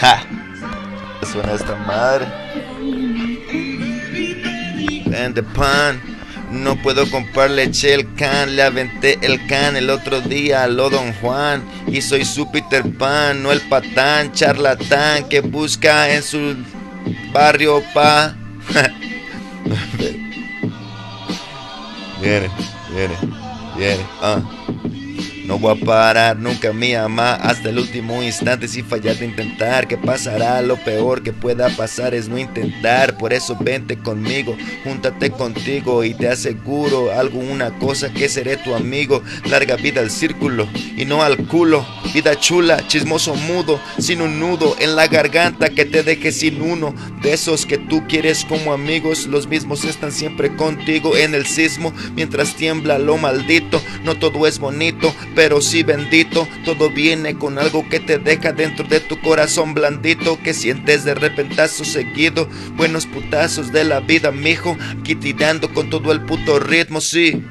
Ja. Suena esta madre. Vende pan. No puedo comprar leche el can, le aventé el can el otro día a lo Don Juan. Y soy su Peter Pan, no el patán, charlatán que busca en su barrio pa. viene, viene, viene, ah. No voy a parar nunca mi ama hasta el último instante si fallas de intentar. ¿Qué pasará? Lo peor que pueda pasar es no intentar. Por eso vente conmigo, júntate contigo y te aseguro alguna cosa que seré tu amigo. Larga vida al círculo y no al culo. Vida chula, chismoso mudo, sin un nudo en la garganta que te deje sin uno. De esos que tú quieres como amigos, los mismos están siempre contigo en el sismo mientras tiembla lo maldito. No todo es bonito pero sí bendito, todo viene con algo que te deja dentro de tu corazón blandito, que sientes de repentazo seguido, buenos putazos de la vida, mijo, aquí tirando con todo el puto ritmo, sí,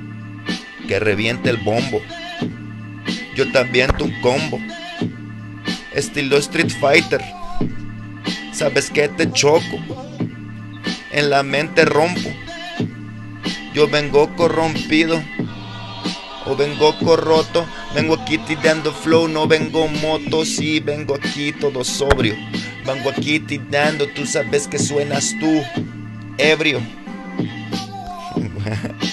que reviente el bombo, yo también un combo, estilo Street Fighter, sabes que te choco, en la mente rompo, yo vengo corrompido. O vengo corroto, vengo aquí tirando flow, no vengo moto, sí, vengo aquí todo sobrio, vengo aquí tirando, tú sabes que suenas tú, ebrio.